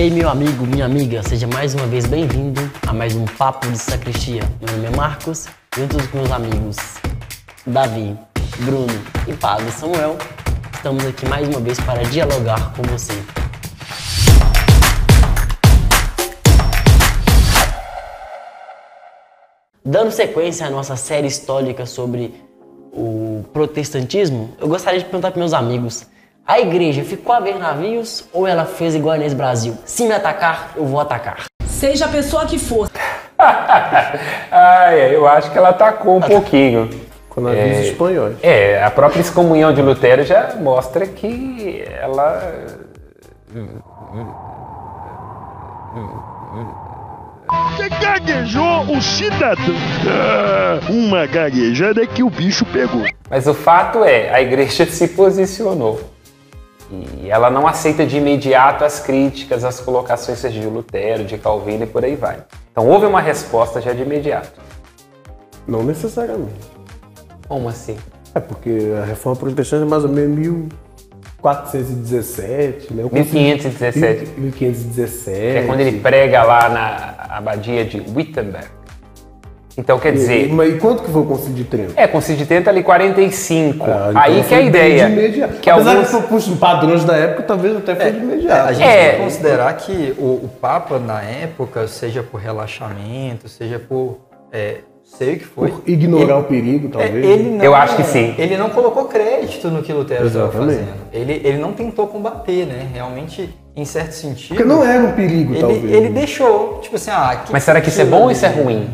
aí, meu amigo, minha amiga, seja mais uma vez bem-vindo a mais um Papo de Sacristia. Meu nome é Marcos, juntos com meus amigos Davi, Bruno e Padre Samuel, estamos aqui mais uma vez para dialogar com você. Dando sequência à nossa série histórica sobre o protestantismo, eu gostaria de perguntar para meus amigos: a igreja ficou a ver navios ou ela fez igual nesse Brasil? Se me atacar, eu vou atacar. Seja a pessoa que for. Ai, eu acho que ela atacou um pouquinho. Com navios É. espanhóis. É, a própria excomunhão de Lutero já mostra que ela. Você gaguejou o cidadão. Ah, uma gaguejada que o bicho pegou. Mas o fato é, a igreja se posicionou. E ela não aceita de imediato as críticas, as colocações seja de Lutero, de Calvino e por aí vai. Então houve uma resposta já de imediato. Não necessariamente. Como assim? É porque a reforma protestante é mais ou menos 1417, né? O concílio- 1517. 1517. Que é quando ele prega lá na abadia de Wittenberg. Então quer E, dizer, mas e quanto que foi o concílio de Trento? é, com de 30 ali 45. Ah, então Aí que é a ideia. de imediato. Que Apesar alguns... que pros padrões da época, talvez até foi de imediato. A gente É. tem que considerar que o, o Papa, na época, seja por relaxamento, seja por é, sei o que foi. Por ignorar ele, o perigo, é, talvez. ele não, Eu acho que sim. Ele não colocou crédito no que Lutero estava fazendo. Ele, ele não tentou combater, né? Realmente, em certo sentido. Porque não era um perigo, ele, talvez. ele deixou, tipo assim, ah. Mas será que isso é bom ou isso é ruim?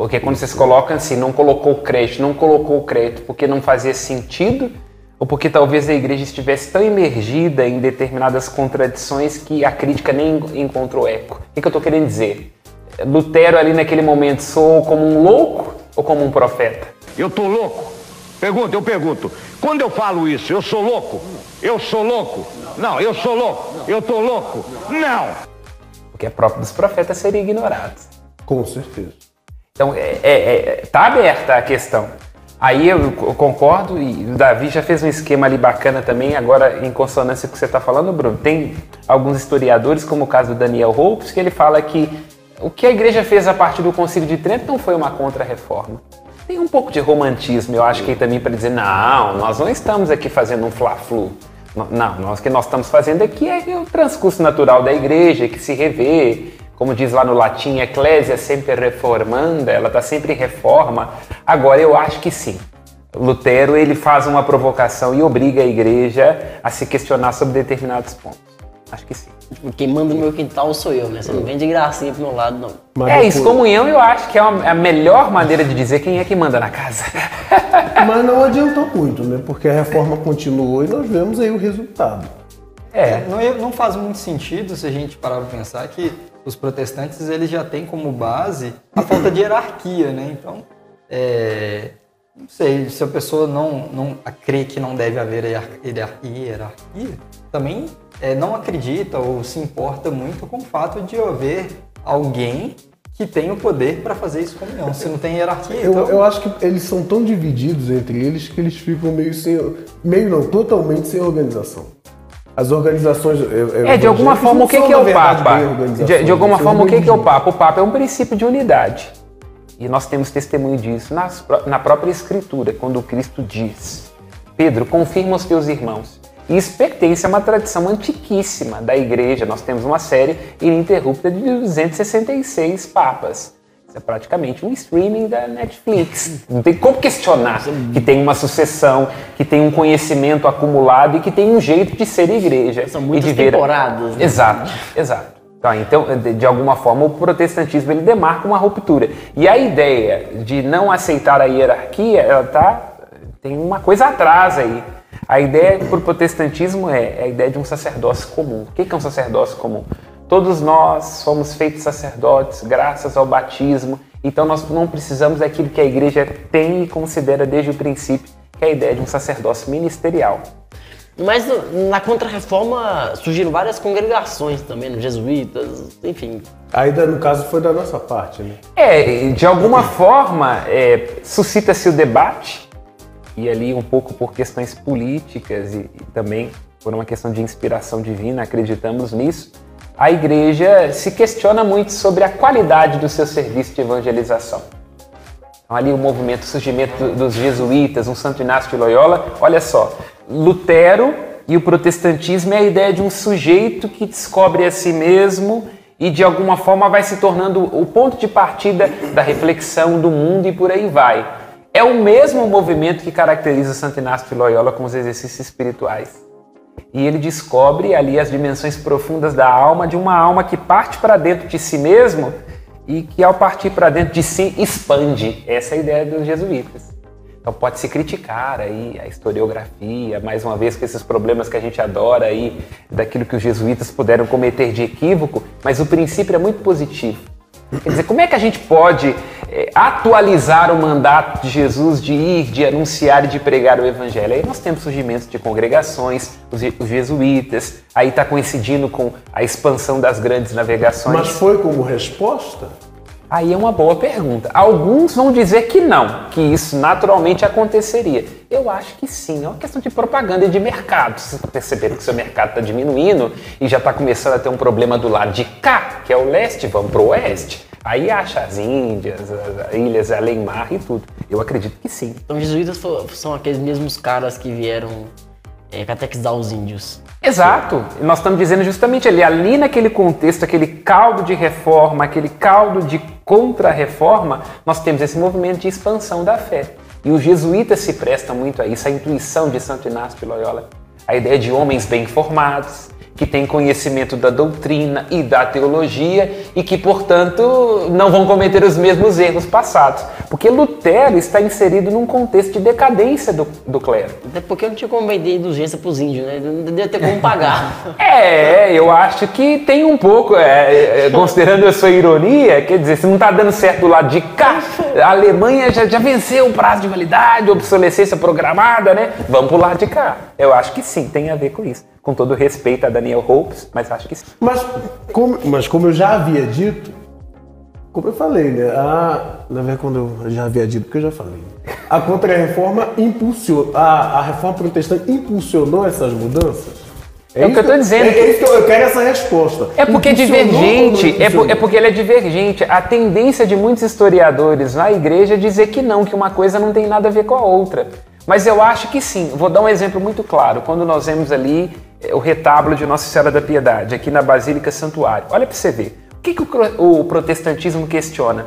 Porque quando vocês colocam assim, não colocou crédito, não colocou crédito porque não fazia sentido? Ou porque talvez a igreja estivesse tão imergida em determinadas contradições que a crítica nem encontrou eco? O que, que eu estou querendo dizer? Lutero ali naquele momento soou como um louco ou como um profeta? Eu tô louco? Pergunta, eu pergunto. Quando eu falo isso, eu sou louco? Eu sou louco? Não, eu sou louco. Eu tô louco? Não! Porque é próprio dos profetas serem ignorados. Com certeza. Então, é, é, é- tá aberta a questão. Aí eu co- concordo e o Davi já fez um esquema ali bacana também, agora em consonância com o que você está falando, Bruno. Tem alguns historiadores, como o caso do Daniel Hopes, que ele fala que o que a igreja fez a partir do Concílio de Trento não foi uma contra-reforma. Tem um pouco de romantismo, eu acho que aí também para dizer, não, nós não estamos aqui fazendo um fla-flu. Não, nós, o que nós estamos fazendo aqui é o transcurso natural da igreja, que se revê, como diz lá no latim, ecclesia sempre reformanda, ela está sempre em reforma. Agora, eu acho que sim. Lutero ele faz uma provocação e obriga a igreja a se questionar sobre determinados pontos. Acho que sim. Tipo, quem manda no meu quintal sou eu, né? Você não vem de gracinha pro meu lado, não. Mas é, excomunhão eu acho que é uma- a melhor maneira de dizer quem é que manda na casa. Mas não adiantou muito, né? Porque a reforma continuou e nós vemos aí o resultado. É, Não, não faz muito sentido se a gente parar para pensar que os protestantes eles já têm como base a falta de hierarquia, né? Então, é, não sei, se a pessoa não, não crê que não deve haver hierar- hierar- hierarquia, também é, não acredita ou se importa muito com o fato de haver alguém que tem o poder para fazer isso comunhão. Se não tem hierarquia, Eu, então... eu acho que eles são tão divididos entre eles que eles ficam meio sem. meio não, totalmente sem organização. As organizações. É, de alguma forma, o que, que é o Papa? De, de alguma forma, o que, que é o Papa? O Papa é um princípio de unidade. E nós temos testemunho disso nas na própria Escritura, quando Cristo diz: Pedro, confirma os teus irmãos. E isso pertence a uma tradição antiquíssima da igreja. Nós temos uma série ininterrupta de 266 papas. Isso é praticamente um streaming da Netflix. Não tem como questionar que tem uma sucessão, que tem um conhecimento acumulado e que tem um jeito de ser igreja. São muitas temporadas, né? Exato, exato. Tá, então, de, de alguma forma, o protestantismo ele demarca uma ruptura. E a ideia de não aceitar a hierarquia, ela tá, tem uma coisa atrás aí. A ideia para o protestantismo é, é a ideia de um sacerdócio comum. O que que é um sacerdócio comum? Todos nós fomos feitos sacerdotes graças ao batismo, então nós não precisamos daquilo que a igreja tem e considera desde o princípio, que é a ideia de um sacerdócio ministerial. Mas na Contra-Reforma surgiram várias congregações também, né? jesuítas, enfim. Aí, no caso, foi da nossa parte, né? É, de alguma forma, é, suscita-se o debate, e ali um pouco por questões políticas e, e também por uma questão de inspiração divina, acreditamos nisso, a igreja se questiona muito sobre a qualidade do seu serviço de evangelização. Então, ali o movimento, o surgimento do- dos jesuítas, um Santo Inácio de Loyola, olha só, Lutero e o protestantismo é a ideia de um sujeito que descobre a si mesmo e de alguma forma vai se tornando o ponto de partida da reflexão do mundo e por aí vai. É o mesmo movimento que caracteriza o Santo Inácio de Loyola com os exercícios espirituais. E ele descobre ali as dimensões profundas da alma, de uma alma que parte para dentro de si mesmo e que ao partir para dentro de si expande. Essa é a ideia dos jesuítas. Então pode se criticar aí a historiografia, mais uma vez com esses problemas que a gente adora aí, daquilo que os jesuítas puderam cometer de equívoco, mas o princípio é muito positivo. Quer dizer, como é que a gente pode eh, atualizar o mandato de Jesus de ir, de anunciar e de pregar o evangelho? Aí nós temos surgimento de congregações, os, os jesuítas, aí está coincidindo com a expansão das grandes navegações. Mas foi como resposta? Aí é uma boa pergunta. Alguns vão dizer que não, que isso naturalmente aconteceria. Eu acho que sim, é uma questão de propaganda e de mercado. Vocês perceberam que seu mercado está diminuindo e já está começando a ter um problema do lado de cá, que é o leste, vamos para o oeste. Aí acha as Índias, as as ilhas além mar e tudo. Eu acredito que sim. Então, os jesuítas são aqueles mesmos caras que vieram é, catequizar os índios. Exato. E nós estamos dizendo justamente ali, ali naquele contexto, aquele caldo de reforma, aquele caldo de contra-reforma, nós temos esse movimento de expansão da fé. E os jesuítas se prestam muito a isso, a intuição de Santo Inácio de Loyola, a ideia de homens bem formados, que têm conhecimento da doutrina e da teologia e que, portanto, não vão cometer os mesmos erros passados. Porque Lutero está inserido num contexto de decadência do, do clero. Até porque não tinha como vender indulgência pros índios, né? Não devia ter como pagar. É, eu acho que tem um pouco, é, é, considerando a sua ironia, quer dizer, se não está dando certo do lado de cá, a Alemanha já, já venceu o prazo de validade, obsolescência programada, né? Vamos pro lado de cá. Eu acho que sim, tem a ver com isso. Com todo respeito a Daniel Hopes, mas acho que sim. Mas como, mas como eu já havia dito, como eu falei, né? A, na verdade, quando eu já havia dito, porque eu já falei. A contra-reforma impulsionou, a, a reforma protestante impulsionou essas mudanças? É o que eu tô dizendo. É, é isso que eu, eu quero essa resposta. É porque é divergente, é, por- é porque ele é divergente. A tendência de muitos historiadores na igreja é dizer que não, que uma coisa não tem nada a ver com a outra. Mas eu acho que sim. Vou dar um exemplo muito claro. Quando nós vemos ali o retábulo de Nossa Senhora da Piedade, aqui na Basílica Santuário. Olha para você ver. O que, que o, o protestantismo questiona?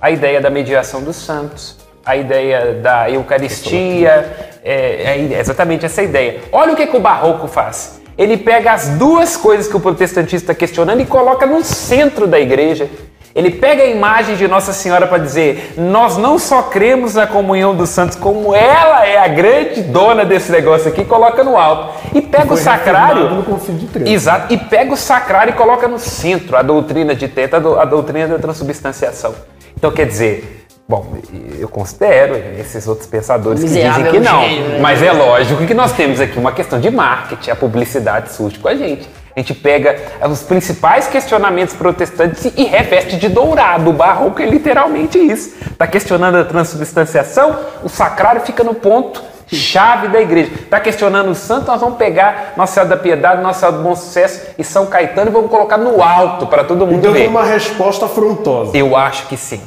A ideia da mediação dos santos, a ideia da Eucaristia, é, é exatamente essa ideia. Olha o que, que o Barroco faz. Ele pega as duas coisas que o protestantista está questionando e coloca no centro da igreja. Ele pega a imagem de Nossa Senhora para dizer: nós não só cremos na comunhão dos santos, como ela é a grande dona desse negócio aqui, coloca no alto. E pega o Foi sacrário. reafirmado no Concílio de Trento. Exato. E pega o sacrário e coloca no centro a doutrina de Teta, a dou- a doutrina da transubstanciação. Então quer dizer, bom, eu considero esses outros pensadores que dizem Miserável que não. gênio, né? Mas é lógico que nós temos aqui uma questão de marketing, a publicidade surge com a gente. A gente pega os principais questionamentos protestantes e reveste de dourado. O barroco é literalmente isso. Está questionando a transubstanciação, o sacrário fica no ponto chave da igreja. Está questionando o santo, nós vamos pegar Nossa Senhora da Piedade, Nossa Senhora do Bom Sucesso e São Caetano e vamos colocar no alto para todo mundo Então ver. foi uma resposta afrontosa. Eu acho que sim.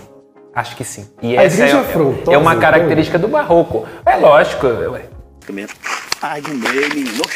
Acho que sim. E A essa igreja é, afrontosa, é uma então? característica do barroco. É lógico. ué.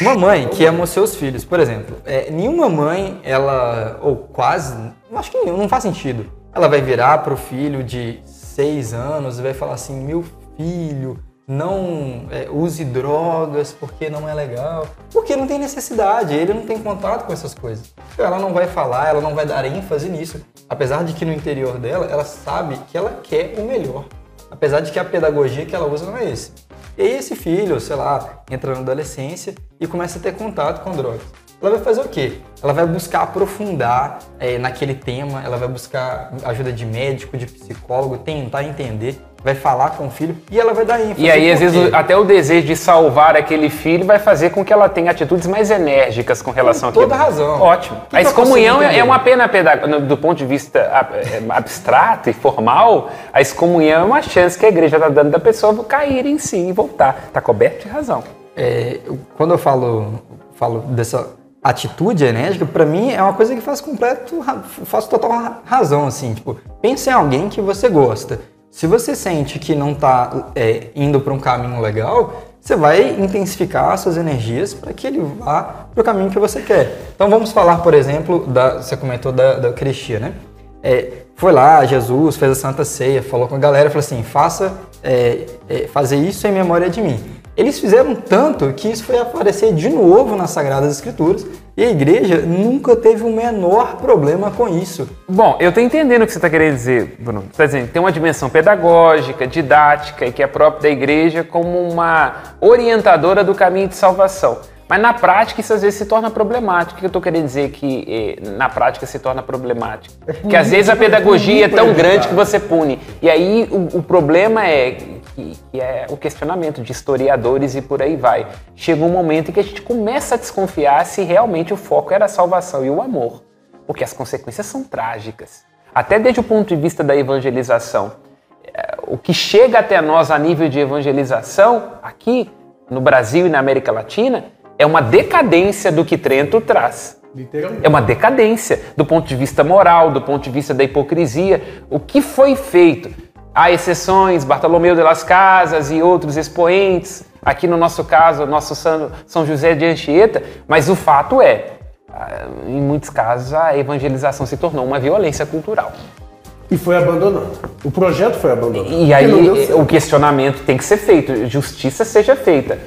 Uma mãe que ama os seus filhos, por exemplo, é, nenhuma mãe, ela, ou quase, acho que não faz sentido. Ela vai virar pro filho de seis anos e vai falar assim: meu filho, não é, use drogas porque não é legal. Porque não tem necessidade, ele não tem contato com essas coisas. Então ela não vai falar, ela não vai dar ênfase nisso. Apesar de que no interior dela, ela sabe que ela quer o melhor. Apesar de que a pedagogia que ela usa não é esse. E aí esse filho, sei lá, entra na adolescência e começa a ter contato com drogas. Ela vai fazer o quê? Ela vai buscar aprofundar eh, naquele tema, ela vai buscar ajuda de médico, de psicólogo, tentar entender, vai falar com o filho e ela vai dar ênfase. E aí, às vezes, até o desejo de salvar aquele filho vai fazer com que ela tenha atitudes mais enérgicas com relação Com toda àquilo. razão. Ótimo. Que a excomunhão é é uma pena pedagógica. Do ponto de vista é, abstrato e formal, a excomunhão é uma chance que a igreja está dando da pessoa cair em si e voltar. Está coberto de razão. É, quando eu falo, falo dessa atitude enérgica, pra mim, é uma coisa que faz completo, faz total ra- razão, assim, tipo, pense em alguém que você gosta. Se você sente que não tá é, indo para um caminho legal, você vai intensificar as suas energias para que ele vá para o caminho que você quer. Então vamos falar, por exemplo, da, você comentou da, da Eucaristia, né? É, foi lá, Jesus fez a Santa Ceia, falou com a galera, falou assim, faça é, é, fazer isso em memória de mim. Eles fizeram tanto que isso foi aparecer de novo nas Sagradas Escrituras e a igreja nunca teve o menor problema com isso. Bom, eu tô entendendo o que você está querendo dizer, Bruno. Você está dizendo que tem uma dimensão pedagógica, didática e que é própria da igreja como uma orientadora do caminho de salvação. Mas na prática isso às vezes se torna problemático. O que eu estou querendo dizer que eh, na prática se torna problemático? que às vezes a pedagogia é tão grande que você pune. E aí o, o problema é que, que é o questionamento de historiadores e por aí vai. Chega um momento em que a gente começa a desconfiar se realmente o foco era a salvação e o amor porque as consequências são trágicas. Até desde o ponto de vista da evangelização. Eh, O que chega até nós a nível de evangelização, aqui no Brasil e na América Latina, é uma decadência do que Trento traz. Literalmente. É uma decadência do ponto de vista moral, do ponto de vista da hipocrisia. O que foi feito? Há exceções, Bartolomeu de las Casas e outros expoentes, aqui no nosso caso, nosso São José de Anchieta, mas o fato é, ah, em muitos casos, a evangelização se tornou uma violência cultural. E foi abandonado. O projeto foi abandonado. E aí o questionamento tem que ser feito, justiça seja feita.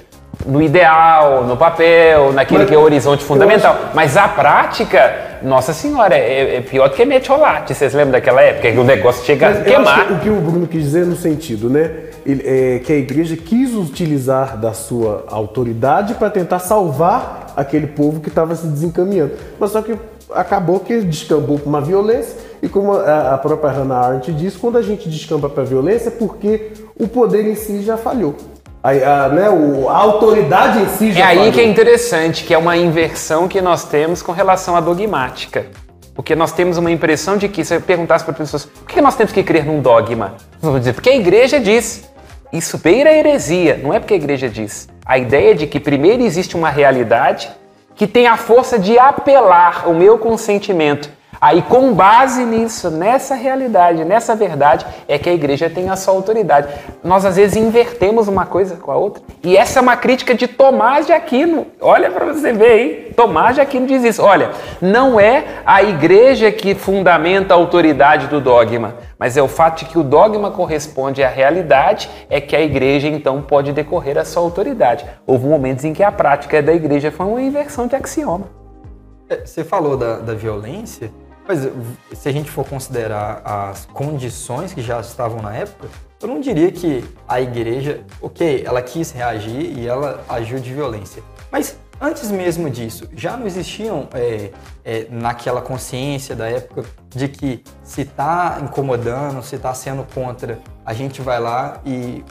No ideal, no papel, naquele Mas que é o horizonte fundamental. Mas a prática, nossa senhora, é, é pior do que metiolate. Vocês lembram daquela época que o negócio chega a Mas acho queimar? que o que o Bruno quis dizer no sentido, né? Ele- é, que a igreja quis utilizar da sua autoridade para tentar salvar aquele povo que estava se desencaminhando. Mas só que acabou que descambou para uma violência e como a, a própria Hannah Arendt diz, quando a gente descamba para a violência é porque o poder em si já falhou. A, a- né, o- a autoridade em si É já aí falhou. que é interessante, que é uma inversão que nós temos com relação à dogmática. Porque nós temos uma impressão de que, se eu perguntasse para as pessoas, por que nós temos que crer num dogma? Vão dizer, porque a igreja diz. Isso beira a heresia, não é porque a igreja diz. A ideia de que primeiro existe uma realidade que tem a força de apelar o meu consentimento. Aí, com base nisso, nessa realidade, nessa verdade, é que a igreja tem a sua autoridade. Nós, às vezes, invertemos uma coisa com a outra. E essa é uma crítica de Tomás de Aquino. Olha para você ver aí. Tomás de Aquino diz isso. Olha, não é a igreja que fundamenta a autoridade do dogma, mas é o fato de que o dogma corresponde à realidade, é que a igreja, então, pode decorrer a sua autoridade. Houve momentos em que a prática da igreja foi uma inversão de axioma. É, Você falou da, da violência, mas se a gente for considerar as condições que já estavam na época, eu não diria que a igreja, ok, ela quis reagir e ela agiu de violência. Mas antes mesmo disso, já não existiam é, é, naquela consciência da época de que se está incomodando, se está sendo contra, a gente vai lá e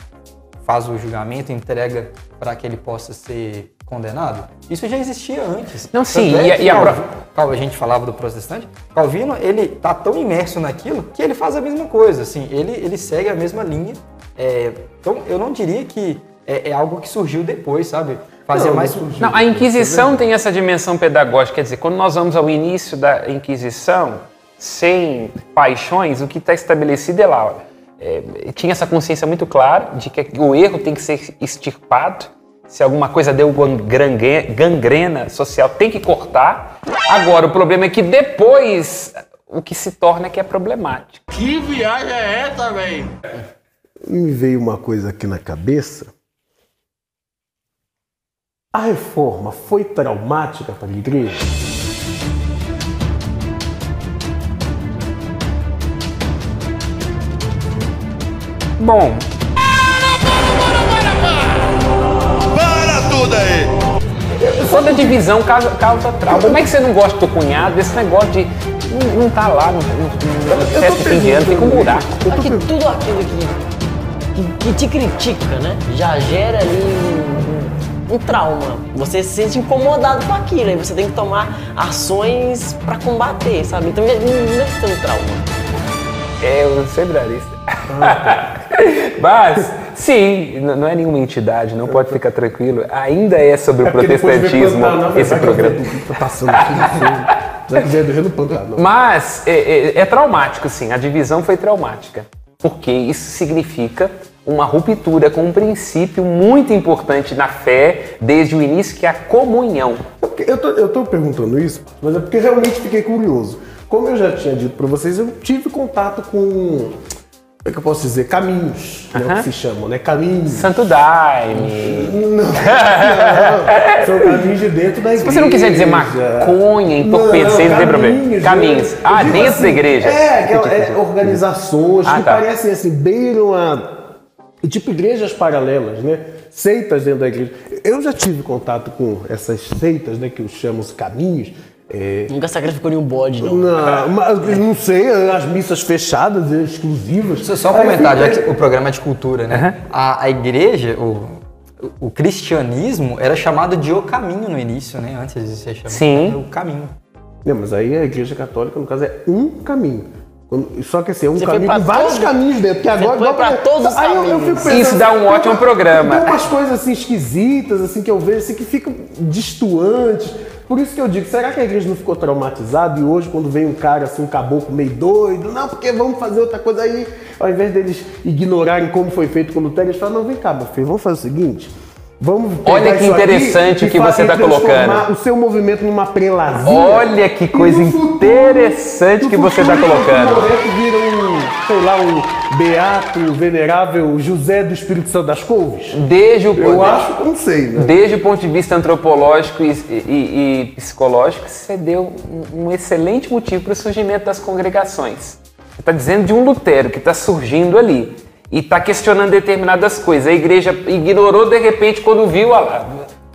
faz o julgamento, entrega para que ele possa ser condenado? Isso já existia antes. Não, sim, é e a- Calvino- Cal- a gente falava do protestante, Calvino, ele tá tão imerso naquilo que ele faz a mesma coisa, assim, ele, ele segue a mesma linha. É, então, eu não diria que é, é algo que surgiu depois, sabe? Fazia Não, mais... não surgiu. Não, a Inquisição tem essa dimensão pedagógica, quer dizer, quando nós vamos ao início da Inquisição, sem paixões, o que está estabelecido é lá. é, tinha essa consciência muito clara de que o erro tem que ser extirpado. Se alguma coisa deu gangre- gangrena social, tem que cortar. Agora, o problema é que depois o que se torna é que é problemático. Que viagem é essa, velho? me veio uma coisa aqui na cabeça. A reforma foi traumática para a igreja? Bom, Para tudo aí! toda divisão causa, causa trauma. Como é que você não gosta do cunhado? Esse negócio de não, não tá lá no, no, no festa de fim de ano, fica um buraco. Aqui, tudo aquilo que, que, que te critica, né? Já gera ali um, um- um trauma. Você se sente incomodado com aquilo, aí você tem que tomar ações pra combater, sabe? Então já, não ter um trauma. É, eu sou brarista. Mas Sim, não é nenhuma entidade, não pode ficar tranquilo. Ainda é sobre o É vê protestantismo Pantanal, vai esse programa. passando no Pantanal. Mas é, é- é traumático, sim. A divisão foi traumática. Porque isso significa uma ruptura com um princípio muito importante na fé desde o início, que é a comunhão. É Eu tô, eu tô perguntando isso, mas é porque realmente fiquei curioso. Como eu já tinha dito para vocês, eu tive contato com. Como é que eu posso dizer? Caminhos, né, o que se chamam, né? Caminhos. Santo Daime. Não, não, são caminhos de dentro da igreja. Se você não quiser dizer maconha, entorpecer, não tem problema. Caminhos. né? Ah, Eu digo dentro da igreja. É, aquela- é, organizações Ah, que tá. parecem assim, beiram a. Tipo igrejas paralelas, né? Seitas dentro da igreja. Eu já tive contato com essas seitas, né? Que eu chamo os caminhos. É, Nunca sacrificou nenhum bode, não. não, mas, não sei, as missas fechadas, exclusivas. Só, só um comentário, já que o programa é de cultura, né? A, a igreja, o, o cristianismo era chamado de o caminho no início, né? Antes de ser chamado Sim. o caminho. Não, mas aí a igreja católica, no caso, é um caminho. Só que assim, é um Você caminho com vários todos- caminhos dentro. Porque agora, foi igual pra todos os aí eu- eu pensando, Isso dá um ótimo programa. Tem umas coisas assim esquisitas, assim, que eu vejo assim, que ficam distantes. Por isso que eu digo, será que a igreja não ficou traumatizada? E hoje, quando vem um cara assim, um caboclo meio doido, não, porque vamos fazer outra coisa aí, ao invés deles ignorarem como foi feito com Lutero, eles falam, não, vem cá, meu filho, vamos fazer o seguinte. Vamos Olha que interessante o que você fazer- tá colocando. o seu movimento numa prelasia. Olha que coisa futuro- interessante que você tá futuro, colocando. O sei lá, um beato, venerável José do Espírito Santo das Couves. Desde o, Eu acho que não sei, né? desde o ponto de vista antropológico e, e- e psicológico, você deu um, um excelente motivo para o surgimento das congregações. Você está dizendo de um Lutero que está surgindo ali e está questionando determinadas coisas. A igreja ignorou de repente quando viu, olha lá,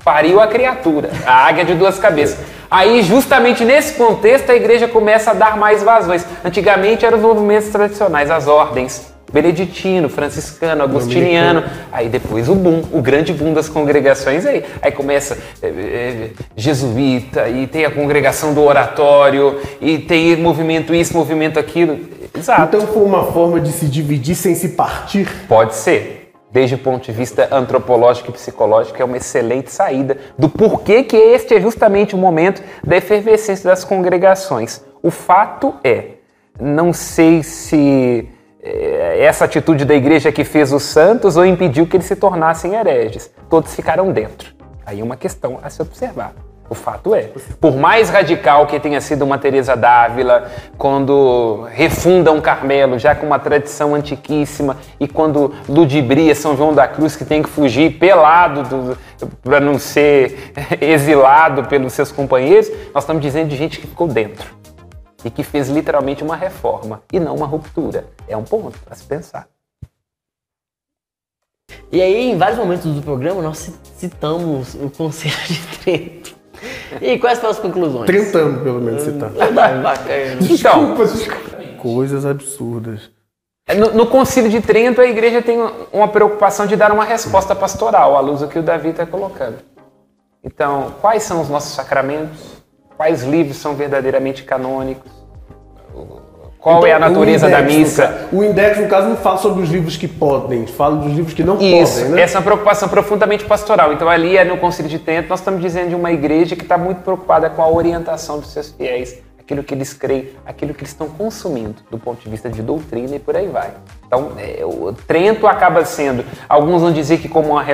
pariu a criatura, a águia de duas cabeças. Aí, justamente nesse contexto, a igreja começa a dar mais vazões. Antigamente eram os movimentos tradicionais, as ordens. Beneditino, franciscano, agostiniano. Aí depois o boom, o grande boom das congregações aí. Aí começa é, é, jesuíta, e tem a congregação do oratório, e tem movimento isso, movimento aquilo. Exato. Então foi uma forma de se dividir sem se partir. Pode ser. Desde o ponto de vista antropológico e psicológico, é uma excelente saída do porquê que este é justamente o momento da efervescência das congregações. O fato é, não sei se é, essa atitude da igreja que fez os santos ou impediu que eles se tornassem hereges. Todos ficaram dentro. Aí é uma questão a se observar. O fato é, por mais radical que tenha sido uma Teresa d'Ávila, quando refunda um Carmelo, já com uma tradição antiquíssima, e quando ludibria São João da Cruz, que tem que fugir pelado para não ser exilado pelos seus companheiros, nós estamos dizendo de gente que ficou dentro e que fez literalmente uma reforma e não uma ruptura. É um ponto a se pensar. E aí, em vários momentos do programa, nós ci- citamos o Conselho de Trento. E quais foram as conclusões? 30 anos, pelo menos, você tá. Ah, bacana. Então, Coisas absurdas. No, no Concílio de Trento, a igreja tem uma preocupação de dar uma resposta pastoral, à luz do que o Davi está colocando. Então, quais são os nossos sacramentos? Quais livros são verdadeiramente canônicos? Qual é a Então, natureza da index, no missa? O index, no caso, não fala sobre os livros que podem, fala dos livros que não Isso, podem, né? essa é uma preocupação profundamente pastoral. Então, ali é no Concílio de Trento, nós estamos dizendo de uma igreja que está muito preocupada com a orientação dos seus fiéis, aquilo que eles creem, aquilo que eles estão consumindo, do ponto de vista de doutrina e por aí vai. Então, é, o Trento acaba sendo, alguns vão dizer que como uma,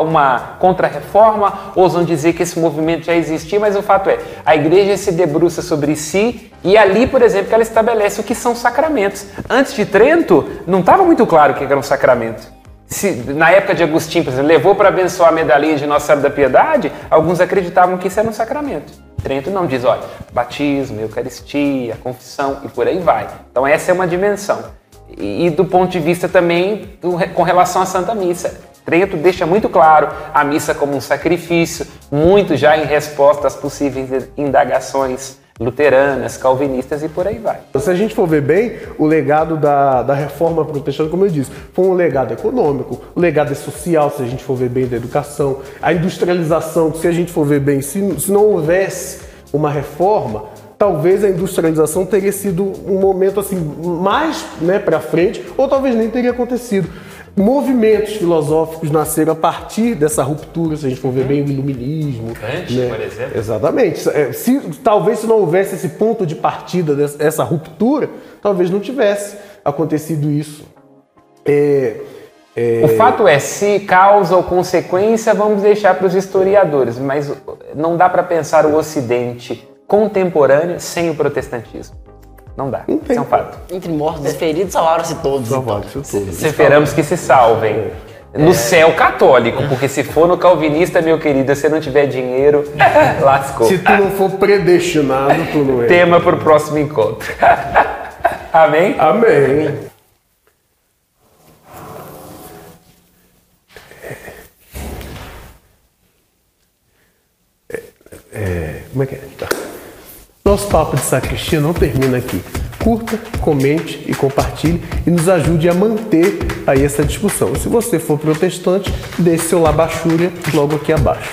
uma contra-reforma, outros vão dizer que esse movimento já existia, mas o fato é, a igreja se debruça sobre si e ali, por exemplo, que ela estabelece o que são sacramentos. Antes de Trento, não estava muito claro o que era um sacramento. Se, na época de Agostinho, por exemplo, levou para abençoar a medalhinha de Nossa Senhora da Piedade, alguns acreditavam que isso era um sacramento. Trento não diz, olha, batismo, eucaristia, confissão e por aí vai. Então essa é uma dimensão. E, e do ponto de vista também do- com relação à Santa Missa. Trento deixa muito claro a missa como um sacrifício, muito já em resposta às possíveis indagações luteranas, calvinistas e por aí vai. Se a gente for ver bem, o legado da, da reforma protestante, como eu disse, foi um legado econômico, o legado é social, se a gente for ver bem, da educação, a industrialização, se a gente for ver bem, se, se não houvesse uma reforma, talvez a industrialização teria sido um momento assim mais né, para frente, ou talvez nem teria acontecido. Movimentos filosóficos nasceram a partir dessa ruptura, se a gente for ver bem o iluminismo. Kant, né? por exemplo. Exatamente. É, Se, talvez se não houvesse esse ponto de partida, dessa essa ruptura, talvez não tivesse acontecido isso. É, é, O fato é, se causa ou consequência, vamos deixar para os historiadores, mas não dá para pensar o Ocidente contemporâneo sem o protestantismo. Não dá. Isso é um fato. Entre mortos e feridos, salvaram-se todos. então. Salvaram-se todos. Esperamos que se salvem. No céu católico, porque se for no calvinista, meu querido, se não tiver dinheiro, lascou. se tu não for predestinado, tu não é. Tema para o próximo encontro. Amém? Amém. É, é, como é que é? Tá. Nosso papo de sacristia não termina aqui. Curta, comente e compartilhe e nos ajude a manter aí essa discussão. Se você for protestante, deixe seu labachúria logo aqui abaixo.